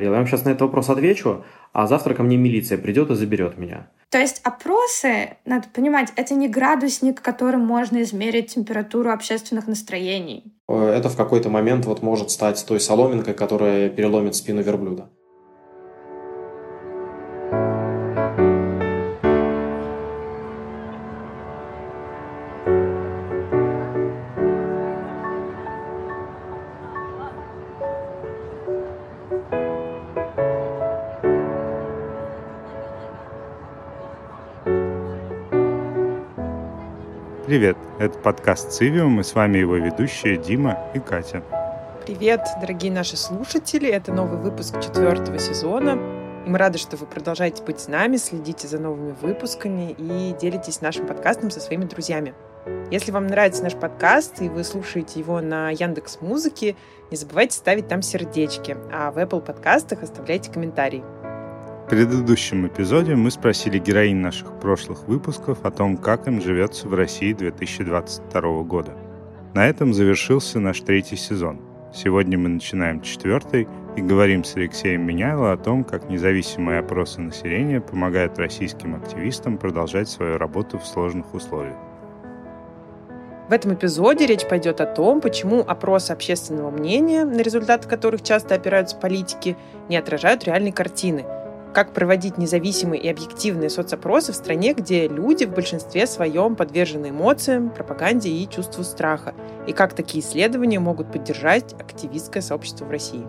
Я вам сейчас на этот вопрос отвечу, а завтра ко мне милиция придет и заберет меня. То есть опросы, надо понимать, это не градусник, которым можно измерить температуру общественных настроений. Это в какой-то момент вот может стать той соломинкой, которая переломит спину верблюда. Привет, это подкаст «Цивиум», и с вами его ведущие Дима и Катя. Привет, дорогие наши слушатели, это новый выпуск четвертого сезона. И мы рады, что вы продолжаете быть с нами, следите за новыми выпусками и делитесь нашим подкастом со своими друзьями. Если вам нравится наш подкаст и вы слушаете его на Яндекс Музыке, не забывайте ставить там сердечки, а в Apple подкастах оставляйте комментарии. В предыдущем эпизоде мы спросили героинь наших прошлых выпусков о том, как им живется в России 2022 года. На этом завершился наш третий сезон. Сегодня мы начинаем четвертый и говорим с Алексеем Меняйло о том, как независимые опросы населения помогают российским активистам продолжать свою работу в сложных условиях. В этом эпизоде речь пойдет о том, почему опросы общественного мнения, на результаты которых часто опираются политики, не отражают реальной картины – как проводить независимые и объективные соцопросы в стране, где люди в большинстве своем подвержены эмоциям, пропаганде и чувству страха, и как такие исследования могут поддержать активистское сообщество в России.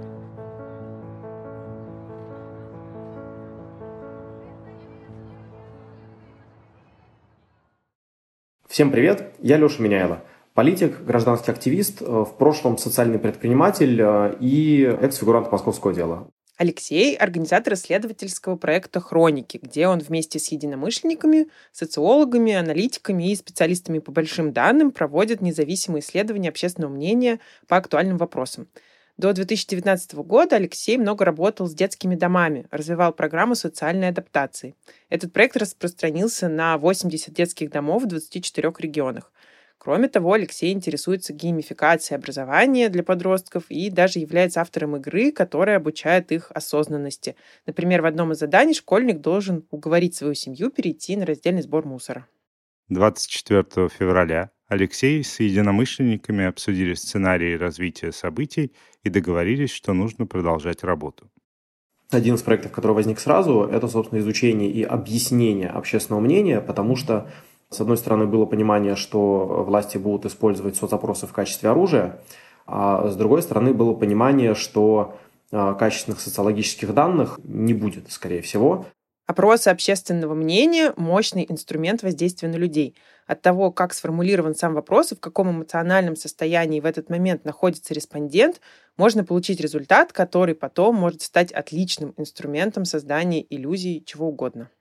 Всем привет, я Леша Меняйло. Политик, гражданский активист, э, в прошлом социальный предприниматель э, и экс-фигурант московского дела. Алексей – организатор исследовательского проекта «Хроники», где он вместе с единомышленниками, социологами, аналитиками и специалистами по большим данным проводит независимые исследования общественного мнения по актуальным вопросам. До 2019 года Алексей много работал с детскими домами, развивал программу социальной адаптации. Этот проект распространился на 80 детских домов в 24 регионах. Кроме того, Алексей интересуется геймификацией образования для подростков и даже является автором игры, которая обучает их осознанности. Например, в одном из заданий школьник должен уговорить свою семью перейти на раздельный сбор мусора. 24 февраля Алексей с единомышленниками обсудили сценарии развития событий и договорились, что нужно продолжать работу. Один из проектов, который возник сразу, это, собственно, изучение и объяснение общественного мнения, потому что с одной стороны, было понимание, что власти будут использовать соцопросы в качестве оружия, а с другой стороны, было понимание, что а, качественных социологических данных не будет, скорее всего. Опросы общественного мнения – мощный инструмент воздействия на людей. От того, как сформулирован сам вопрос и в каком эмоциональном состоянии в этот момент находится респондент, можно получить результат, который потом может стать отличным инструментом создания иллюзий чего угодно.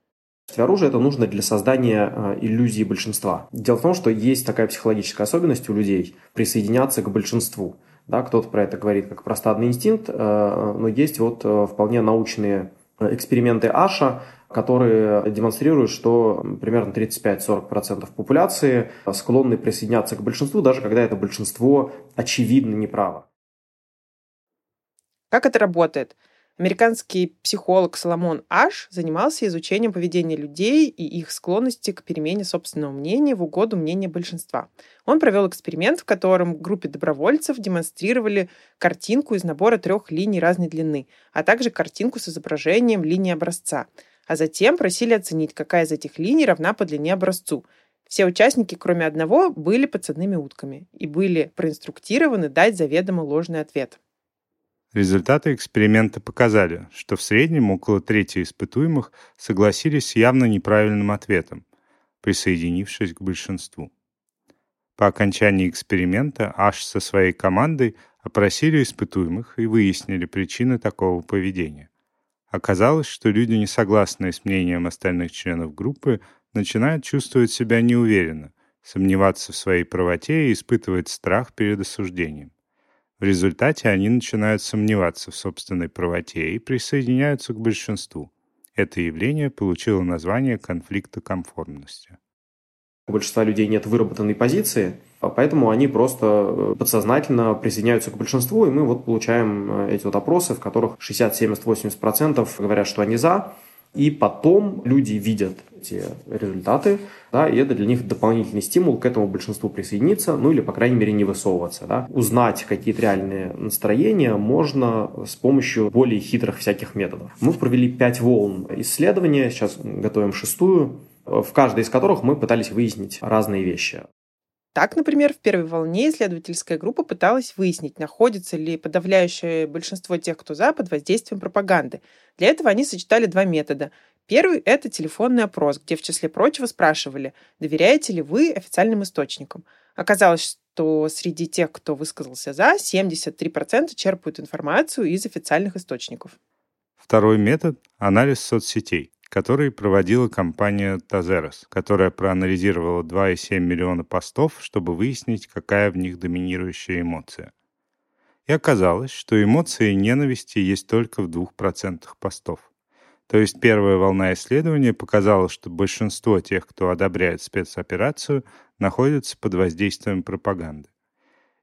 Оружие это нужно для создания э, иллюзии большинства. Дело в том, что есть такая психологическая особенность у людей присоединяться к большинству. Да, кто-то про это говорит как про стадный инстинкт, э, но есть вот э, вполне научные эксперименты Аша, которые демонстрируют, что примерно 35-40% популяции склонны присоединяться к большинству, даже когда это большинство очевидно неправо. Как это работает? Американский психолог Соломон Аш занимался изучением поведения людей и их склонности к перемене собственного мнения в угоду мнения большинства. Он провел эксперимент, в котором группе добровольцев демонстрировали картинку из набора трех линий разной длины, а также картинку с изображением линии образца. А затем просили оценить, какая из этих линий равна по длине образцу. Все участники, кроме одного, были подсадными утками и были проинструктированы дать заведомо ложный ответ. Результаты эксперимента показали, что в среднем около трети испытуемых согласились с явно неправильным ответом, присоединившись к большинству. По окончании эксперимента Аш со своей командой опросили испытуемых и выяснили причины такого поведения. Оказалось, что люди, не согласные с мнением остальных членов группы, начинают чувствовать себя неуверенно, сомневаться в своей правоте и испытывать страх перед осуждением. В результате они начинают сомневаться в собственной правоте и присоединяются к большинству. Это явление получило название конфликта конформности. У большинства людей нет выработанной позиции, Поэтому они просто э, подсознательно присоединяются к большинству, и мы вот получаем э, эти вот опросы, в которых 60, 70, 80% говорят, что они за, и потом люди видят эти результаты, да, и это для них дополнительный стимул к этому большинству присоединиться, ну или, по крайней мере, не высовываться. Да. Узнать какие-то реальные настроения можно с помощью более хитрых всяких методов. Мы провели пять волн исследования, сейчас готовим шестую, в каждой из которых мы пытались выяснить разные вещи. Так, например, в первой волне исследовательская группа пыталась выяснить, находится ли подавляющее большинство тех, кто за, под воздействием пропаганды. Для этого они сочетали два метода. Первый – это телефонный опрос, где в числе прочего спрашивали, доверяете ли вы официальным источникам. Оказалось, что среди тех, кто высказался «за», 73% черпают информацию из официальных источников. Второй метод – анализ соцсетей который проводила компания Тазерос, которая проанализировала 2,7 миллиона постов, чтобы выяснить, какая в них доминирующая эмоция. И оказалось, что эмоции ненависти есть только в 2% постов. То есть первая волна исследования показала, что большинство тех, кто одобряет спецоперацию, находятся под воздействием пропаганды.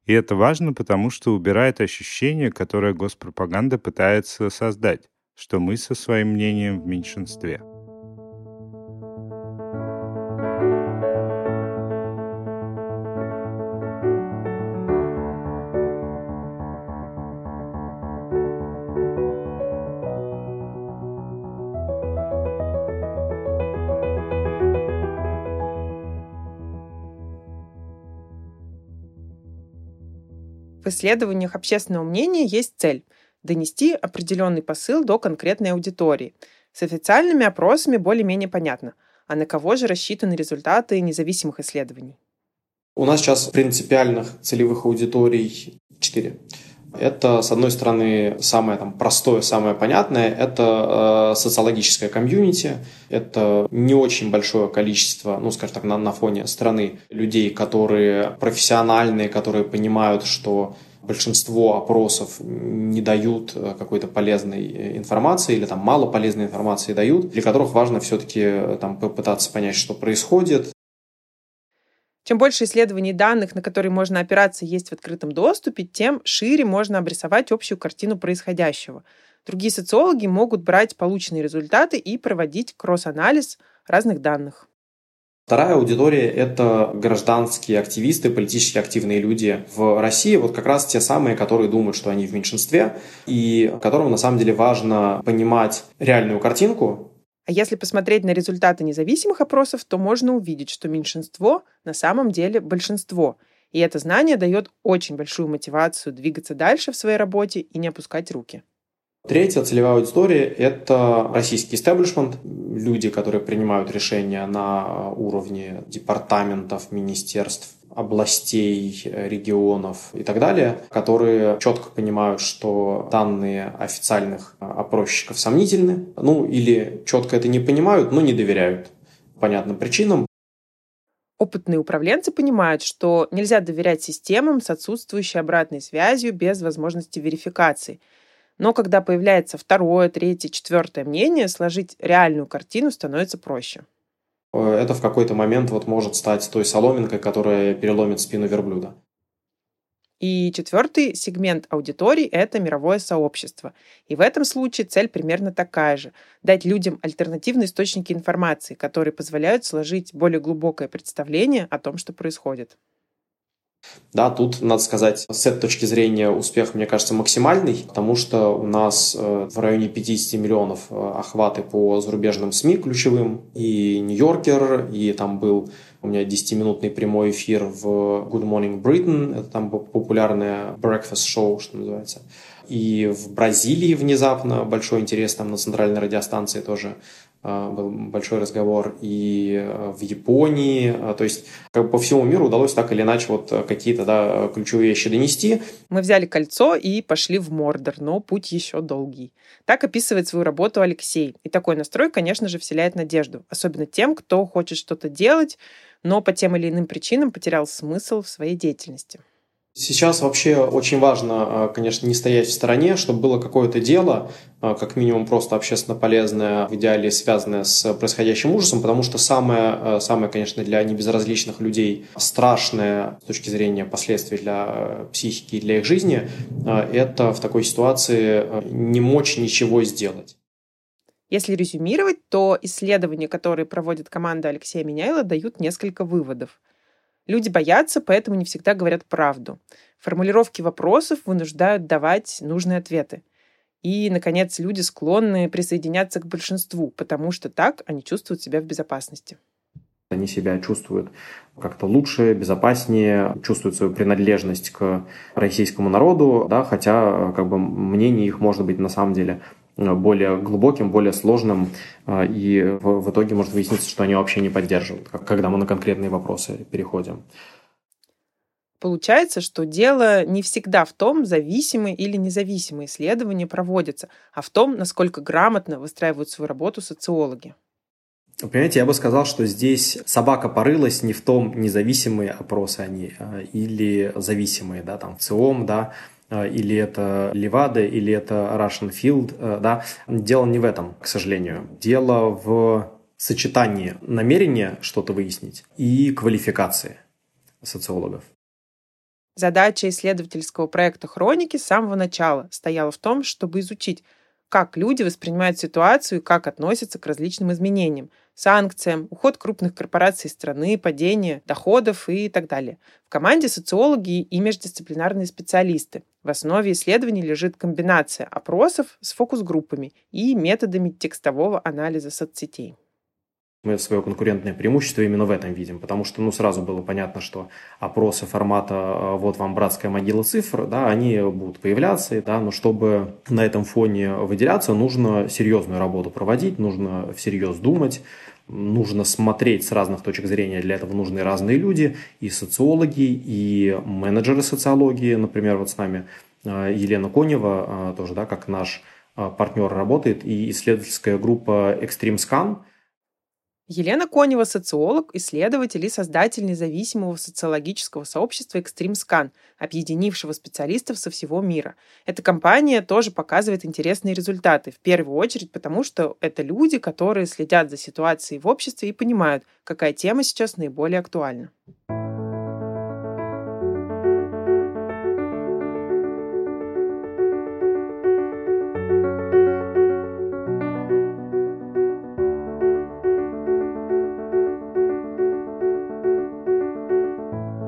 И это важно, потому что убирает ощущение, которое госпропаганда пытается создать что мы со своим мнением в меньшинстве. Исследованиях общественного мнения есть цель донести определенный посыл до конкретной аудитории. С официальными опросами более-менее понятно. А на кого же рассчитаны результаты независимых исследований? У нас сейчас принципиальных целевых аудиторий четыре. Это, с одной стороны, самое там, простое, самое понятное, это э, социологическое комьюнити, это не очень большое количество, ну, скажем так, на, на фоне страны людей, которые профессиональные, которые понимают, что большинство опросов не дают э, какой-то полезной э, информации или там мало полезной информации дают, для которых важно все-таки э, там попытаться понять, что происходит. Чем больше исследований данных, на которые можно опираться, есть в открытом доступе, тем шире можно обрисовать общую картину происходящего. Другие социологи могут брать полученные результаты и проводить кросс-анализ разных данных. Вторая аудитория – это гражданские активисты, политически активные люди в России. Вот как раз те самые, которые думают, что они в меньшинстве, и которым на самом деле важно понимать реальную картинку. А если посмотреть на результаты независимых опросов, то можно увидеть, что меньшинство на самом деле большинство. И это знание дает очень большую мотивацию двигаться дальше в своей работе и не опускать руки. Третья целевая аудитория – это российский истеблишмент, люди, которые принимают решения на уровне департаментов, министерств, областей, регионов и так далее, которые четко понимают, что данные официальных опросчиков сомнительны, ну или четко это не понимают, но не доверяют понятным причинам. Опытные управленцы понимают, что нельзя доверять системам с отсутствующей обратной связью без возможности верификации – но когда появляется второе, третье, четвертое мнение, сложить реальную картину становится проще. Э, это в какой-то момент вот может стать той соломинкой, которая переломит спину верблюда. И четвертый сегмент аудитории – это мировое сообщество. И в этом случае цель примерно такая же – дать людям альтернативные источники информации, которые позволяют сложить более глубокое представление о том, что происходит. Да, тут, надо сказать, с этой точки зрения успех, мне кажется, максимальный, потому что у нас э, в районе 50 миллионов э, охваты по зарубежным СМИ ключевым, и Нью-Йоркер, и там был у меня 10-минутный прямой эфир в Good Morning Britain, это там популярное breakfast show, что называется. И в Бразилии внезапно большой интерес там на центральной радиостанции тоже был большой разговор и э, в Японии, а, то есть как по всему миру удалось так или иначе вот какие-то да, ключевые вещи донести. Мы взяли кольцо и пошли в Мордор, но путь еще долгий. Так описывает свою работу Алексей. И такой настрой, конечно же, вселяет надежду, особенно тем, кто хочет что-то делать, но по тем или иным причинам потерял смысл в своей деятельности. Сейчас вообще очень важно, а, конечно, не стоять в стороне, чтобы было какое-то дело, а, как минимум просто общественно полезное, в идеале связанное с происходящим ужасом, потому что самое, а, самое, конечно, для небезразличных людей страшное с точки зрения последствий для психики и для их жизни, это в такой ситуации не мочь ничего сделать. Если резюмировать, то исследования, которые проводит команда Алексея Меняйла, дают несколько выводов. Люди боятся, поэтому не всегда говорят правду. Формулировки вопросов вынуждают давать нужные ответы. И, наконец, люди склонны присоединяться к большинству, потому что так они чувствуют себя в безопасности. Они себя чувствуют как-то лучше, безопаснее, чувствуют свою принадлежность к российскому народу, да, хотя как бы мнение их может быть на самом деле более глубоким, более сложным, э, и в, в итоге может выясниться, что они вообще не поддерживают, когда мы на конкретные вопросы переходим. Получается, что дело не всегда в том, зависимые или независимые исследования проводятся, а в том, насколько грамотно выстраивают свою работу социологи. Понимаете, я бы сказал, что здесь собака порылась не в том, независимые опросы они а, или зависимые, да, там, ЦИОМ, да, Э, или это Левада, или это Russian Field, э, да. Дело не в этом, к сожалению. Дело в сочетании намерения что-то выяснить и квалификации социологов. Задача исследовательского проекта «Хроники» с самого начала стояла в том, чтобы изучить, как люди воспринимают ситуацию и как относятся к различным изменениям, санкциям, уход крупных корпораций страны, падение доходов и так далее. В команде социологи и междисциплинарные специалисты. В основе исследований лежит комбинация опросов с фокус-группами и методами текстового анализа соцсетей. Мы свое конкурентное преимущество именно в этом видим, потому что ну, сразу было понятно, что опросы формата э, «вот вам братская могила цифр», да, они будут появляться, да, но чтобы на этом фоне выделяться, нужно серьезную работу проводить, нужно всерьез думать, нужно смотреть с разных точек зрения, для этого нужны разные люди, и социологи, и менеджеры социологии, например, вот с нами э, Елена Конева, э, тоже, да, как наш партнер работает, и исследовательская группа Extreme Scan – Елена Конева – социолог, исследователь и создатель независимого социологического сообщества «Экстримскан», объединившего специалистов со всего мира. Эта компания тоже показывает интересные результаты, в первую очередь потому, что это люди, которые следят за ситуацией в обществе и понимают, какая тема сейчас наиболее актуальна.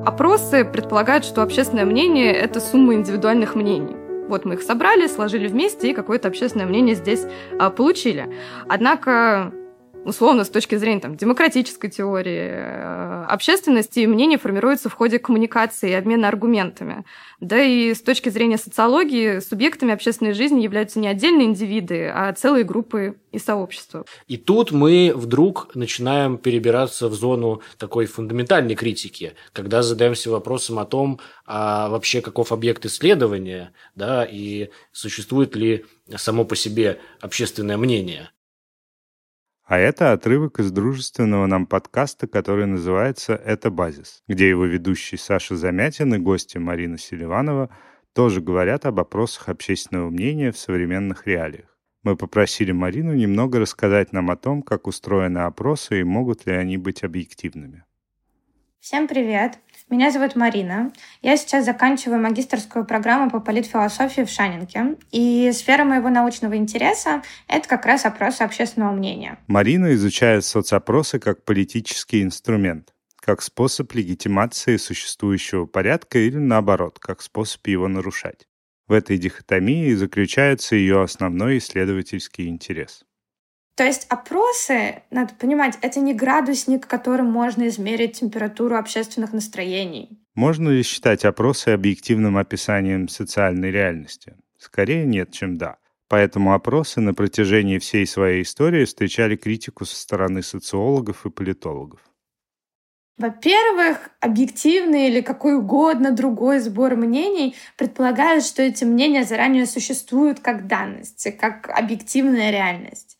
Опросы предполагают, что общественное мнение – это сумма индивидуальных мнений. Вот мы их собрали, сложили вместе и какое-то общественное мнение здесь а, получили. Однако условно, с точки зрения там, демократической теории э, общественности, мнение формируется в ходе коммуникации и обмена аргументами. Да и с точки зрения социологии, субъектами общественной жизни являются не отдельные индивиды, а целые группы и сообщества. И тут мы вдруг начинаем перебираться в зону такой фундаментальной критики, когда задаемся вопросом о том, а вообще каков объект исследования, да, и существует ли само по себе общественное мнение. А это отрывок из дружественного нам подкаста, который называется «Это базис», где его ведущий Саша Замятин и гости Марина Селиванова тоже говорят об опросах общественного мнения в современных реалиях. Мы попросили Марину немного рассказать нам о том, как устроены опросы и могут ли они быть объективными. Всем привет! Меня зовут Марина. Я сейчас заканчиваю магистрскую программу по политфилософии в Шанинке. И сфера моего научного интереса — это как раз опросы общественного мнения. Марина изучает соцопросы как политический инструмент, как способ легитимации существующего порядка или, наоборот, как способ его нарушать. В этой дихотомии заключается ее основной исследовательский интерес. То есть опросы, надо понимать, это не градусник, которым можно измерить температуру общественных настроений. Можно ли считать опросы объективным описанием социальной реальности? Скорее нет, чем да. Поэтому опросы на протяжении всей своей истории встречали критику со стороны социологов и политологов. Во-первых, объективный или какой угодно другой сбор мнений предполагает, что эти мнения заранее существуют как данность, как объективная реальность.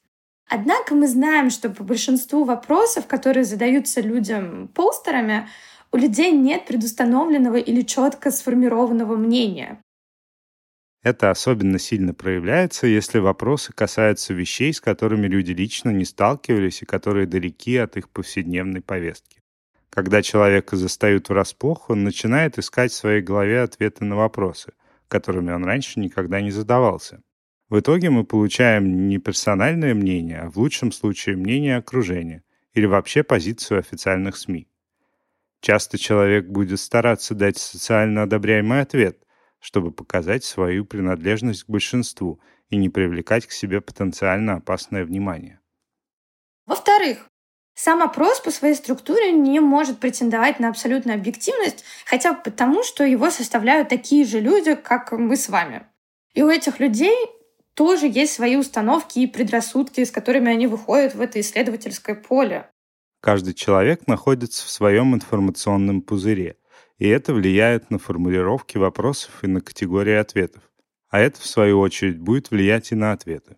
Однако мы знаем, что по большинству вопросов, которые задаются людям постерами, У людей нет предустановленного или четко сформированного мнения. Это особенно сильно проявляется, если вопросы касаются вещей, с которыми люди лично не сталкивались и которые далеки от их повседневной повестки. Когда человека застают врасплох, он начинает искать в своей голове ответы на вопросы, которыми он раньше никогда не задавался. В итоге мы получаем не персональное мнение, а в лучшем случае мнение окружения или вообще позицию официальных СМИ. Часто человек будет стараться дать социально одобряемый ответ, чтобы показать свою принадлежность к большинству и не привлекать к себе потенциально опасное внимание. Во-вторых, сам опрос по своей структуре не может претендовать на абсолютную объективность, хотя бы потому, что его составляют такие же люди, как мы с вами. И у этих людей тоже есть свои установки и предрассудки, с которыми они выходят в это исследовательское поле. Каждый человек находится в своем информационном пузыре, и это влияет на формулировки вопросов и на категории ответов. А это, в свою очередь, будет влиять и на ответы.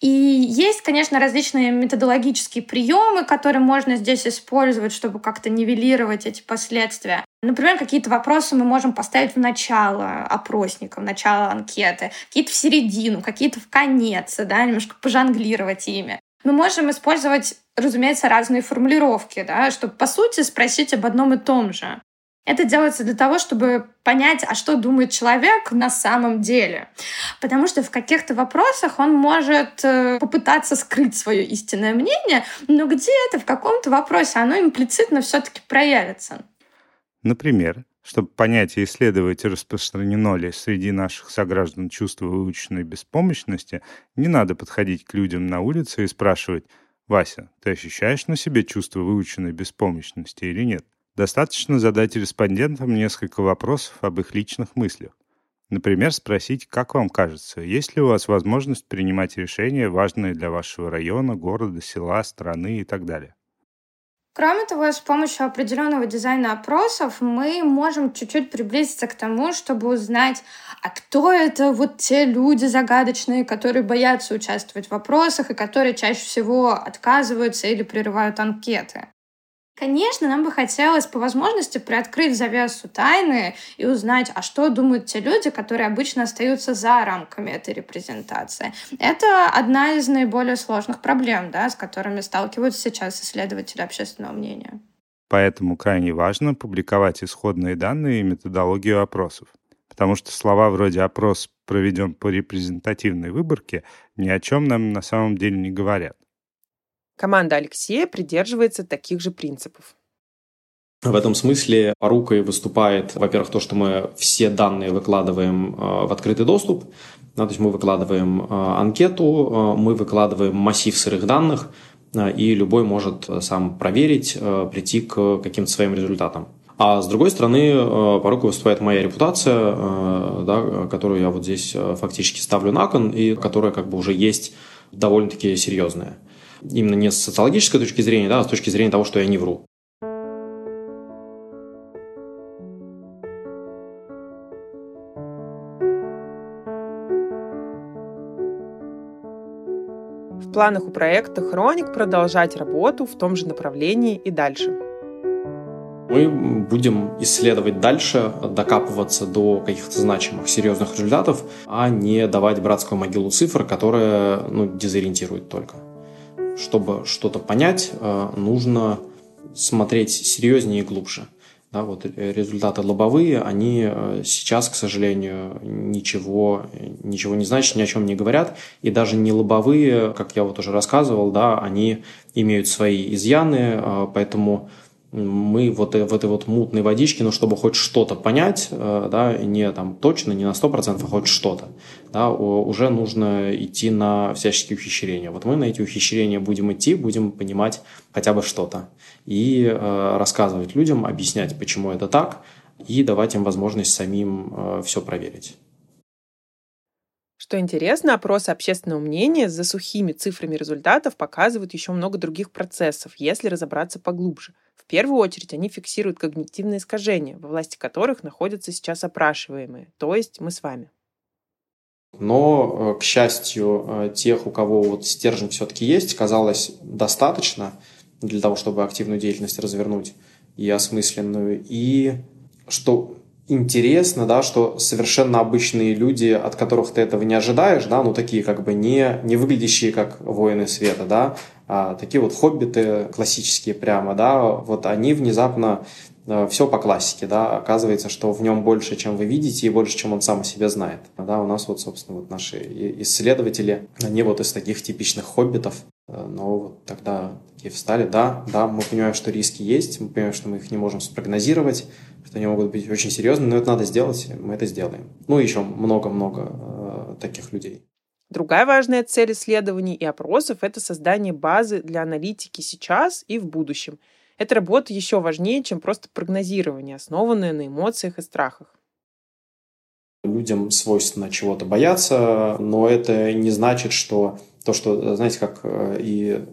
И есть, конечно, различные методологические приемы, которые можно здесь использовать, чтобы как-то нивелировать эти последствия. Например, какие-то вопросы мы можем поставить в начало опросника, в начало анкеты, какие-то в середину, какие-то в конец, да, немножко пожонглировать ими. Мы можем использовать, разумеется, разные формулировки, да, чтобы, по сути, спросить об одном и том же. Это делается для того, чтобы понять, а что думает человек на самом деле. Потому что в каких-то вопросах он может э, попытаться скрыть свое истинное мнение, но где-то в каком-то вопросе оно имплицитно все-таки проявится. Например, чтобы понять и исследовать, распространено ли среди наших сограждан чувство выученной беспомощности, не надо подходить к людям на улице и спрашивать «Вася, ты ощущаешь на себе чувство выученной беспомощности или нет?» Достаточно задать респондентам несколько вопросов об их личных мыслях. Например, спросить, как вам кажется, есть ли у вас возможность принимать решения, важные для вашего района, города, села, страны и так далее. Кроме того, с помощью определенного дизайна опросов мы можем чуть-чуть приблизиться к тому, чтобы узнать, а кто это вот те люди загадочные, которые боятся участвовать в вопросах и которые чаще всего отказываются или прерывают анкеты. Конечно, нам бы хотелось по возможности приоткрыть завесу тайны и узнать, а что думают те люди, которые обычно остаются за рамками этой репрезентации. Это одна из наиболее сложных проблем, да, с которыми сталкиваются сейчас исследователи общественного мнения. Поэтому крайне важно публиковать исходные данные и методологию опросов. Потому что слова вроде «опрос проведен по репрезентативной выборке» ни о чем нам на самом деле не говорят. Команда Алексея придерживается таких же принципов. В этом смысле порукой выступает, во-первых, то, что мы все данные выкладываем э, в открытый доступ. то есть мы выкладываем э, анкету, э, мы выкладываем массив сырых данных, и любой может сам проверить, прийти к каким-то своим результатам. А с другой стороны, порукой выступает моя репутация, да, которую я вот здесь фактически ставлю на кон, и которая как бы уже есть довольно-таки серьезная именно не с социологической точки зрения, да, а с точки зрения того, что я не вру. В планах у проекта «Хроник» продолжать работу в том же направлении и дальше. Мы будем исследовать дальше, докапываться до каких-то значимых, серьезных результатов, а не давать братскую могилу цифр, которая ну, дезориентирует только чтобы что-то понять, э, нужно смотреть серьезнее и глубже. Да, вот результаты лобовые, они э, сейчас, к сожалению, ничего, ничего не значат, ни о чем не говорят. И даже не лобовые, как я вот уже рассказывал, да, они имеют свои изъяны, э, поэтому мы вот в этой вот мутной водичке, ну, чтобы хоть что-то понять, э, да, не там точно, не на 100%, а хоть что-то, да, уже нужно идти на всяческие ухищрения. Вот мы на эти ухищрения будем идти, будем понимать хотя бы что-то и э, рассказывать людям, объяснять, почему это так, и давать им возможность самим э, все проверить. Что интересно, опросы общественного мнения за сухими цифрами результатов показывают еще много других процессов, если разобраться поглубже – в первую очередь они фиксируют когнитивные искажения, во власти которых находятся сейчас опрашиваемые, то есть мы с вами. Но, э, к счастью, э, тех, у кого вот стержень все-таки есть, казалось достаточно для того, чтобы активную деятельность развернуть. и осмысленную. И что интересно, да, что совершенно обычные люди, от которых ты этого не ожидаешь, да, ну такие как бы не, не выглядящие как воины света, да, а такие вот хоббиты классические прямо, да, вот они внезапно э, все по классике, да, оказывается, что в нем больше, чем вы видите, и больше, чем он сам о себе знает. Да, у нас вот, собственно, вот наши исследователи, они вот из таких типичных хоббитов, э, но вот тогда такие встали, да, да, мы понимаем, что риски есть, мы понимаем, что мы их не можем спрогнозировать, что они могут быть очень серьезными, но это надо сделать, мы это сделаем. Ну, и еще много-много э, таких людей. Другая важная цель исследований и опросов – это создание базы для аналитики сейчас и в будущем. Эта работа еще важнее, чем просто прогнозирование, основанное на эмоциях и страхах. Людям свойственно чего-то бояться, но это не значит, что то, что, знаете, как э, и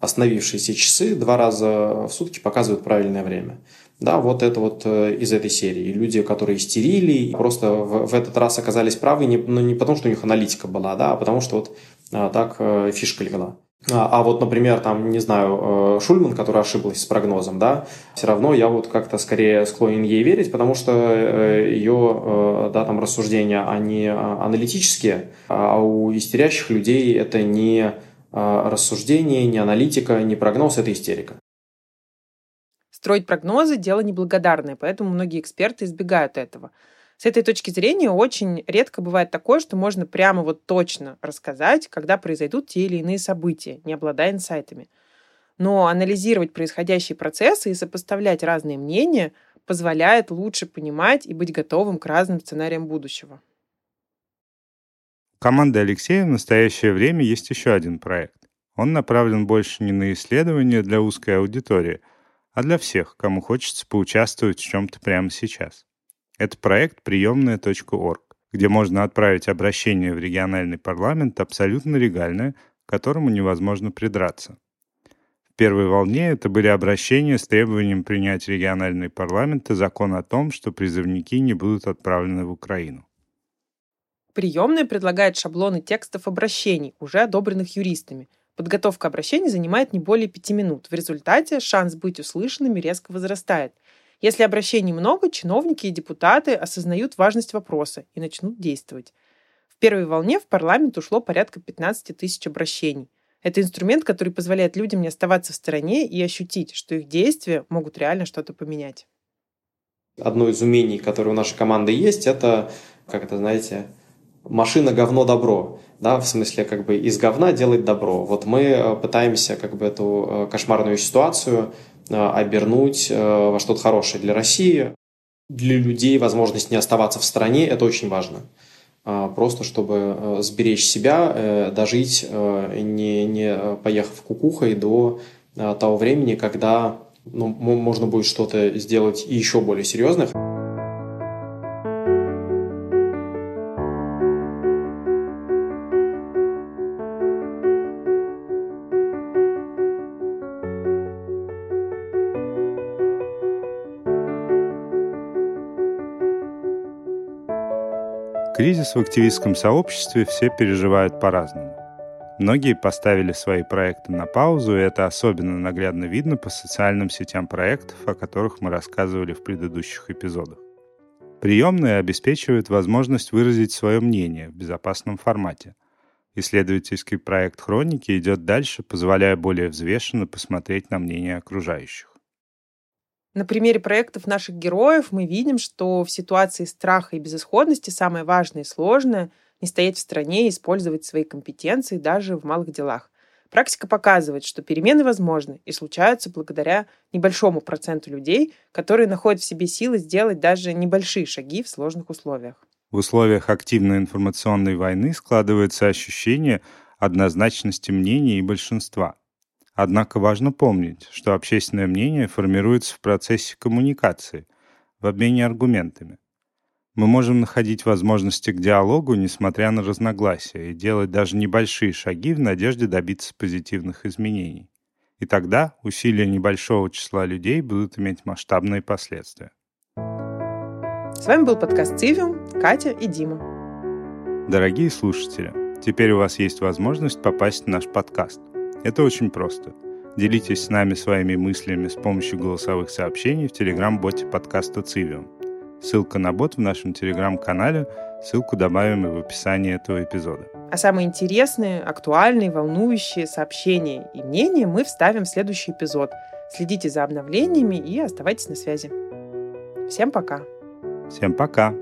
остановившиеся часы два раза в сутки показывают правильное время. Да, вот это вот э, из этой серии. Люди, которые истерили, просто в, в этот раз оказались правы, не, ну, не потому, что у них аналитика была, да, а потому что вот а, так э, фишка легла. А, а вот, например, там, не знаю, э, Шульман, которая ошиблась с прогнозом, да, все равно я вот как-то скорее склонен ей верить, потому что ее, да, там рассуждения, они аналитические, а у истерящих людей это не рассуждение, не аналитика, не прогноз, это истерика. Строить прогнозы – дело неблагодарное, поэтому многие эксперты избегают этого. С этой точки зрения очень редко бывает такое, что можно прямо вот точно рассказать, когда произойдут те или иные события, не обладая инсайтами. Но анализировать происходящие процессы и сопоставлять разные мнения позволяет лучше понимать и быть готовым к разным сценариям будущего. У команды Алексея в настоящее время есть еще один проект. Он направлен больше не на исследования для узкой аудитории – а для всех, кому хочется поучаствовать в чем-то прямо сейчас. Это проект приемная.орг, где можно отправить обращение в региональный парламент абсолютно легальное, к которому невозможно придраться. В первой волне это были обращения с требованием принять региональный парламент и закон о том, что призывники не будут отправлены в Украину. Приемная предлагает шаблоны текстов обращений, уже одобренных юристами, Подготовка обращений занимает не более пяти минут. В результате шанс быть услышанными резко возрастает. Если обращений много, чиновники и депутаты осознают важность вопроса и начнут действовать. В первой волне в парламент ушло порядка 15 тысяч обращений. Это инструмент, который позволяет людям не оставаться в стороне и ощутить, что их действия могут реально что-то поменять. Одно из умений, которое у нашей команды есть, это, как это, знаете, машина говно добро, да, в смысле как бы из говна делать добро. Вот мы э, пытаемся как бы эту э, кошмарную ситуацию э, обернуть во что-то хорошее для России. Для людей возможность не оставаться в стране – это очень важно. Просто чтобы сберечь себя, дожить, не, не поехав кукухой до того времени, когда ну, можно будет что-то сделать еще более серьезное. Кризис в активистском сообществе все переживают по-разному. Многие поставили свои проекты на паузу, и это особенно наглядно видно по социальным сетям проектов, о которых мы рассказывали в предыдущих эпизодах. Приемные обеспечивают возможность выразить свое мнение в безопасном формате. Исследовательский проект «Хроники» идет дальше, позволяя более взвешенно посмотреть на мнение окружающих. На примере проектов наших героев мы видим, что в ситуации страха и безысходности самое важное и сложное – не стоять в стране и использовать свои компетенции даже в малых делах. Практика показывает, что перемены возможны и случаются благодаря небольшому проценту людей, которые находят в себе силы сделать даже небольшие шаги в сложных условиях. В условиях активной информационной войны складывается ощущение однозначности мнений и большинства. Однако важно помнить, что общественное мнение формируется в процессе коммуникации, в обмене аргументами. Мы можем находить возможности к диалогу, несмотря на разногласия, и делать даже небольшие шаги в надежде добиться позитивных изменений. И тогда усилия небольшого числа людей будут иметь масштабные последствия. С вами был подкаст «Цивиум», Катя и Дима. Дорогие слушатели, теперь у вас есть возможность попасть в наш подкаст – это очень просто. Делитесь с нами своими мыслями с помощью голосовых сообщений в телеграм-боте подкаста «Цивиум». Ссылка на бот в нашем телеграм-канале, ссылку добавим и в описании этого эпизода. А самые интересные, актуальные, волнующие сообщения и мнения мы вставим в следующий эпизод. Следите за обновлениями и оставайтесь на связи. Всем пока! Всем пока!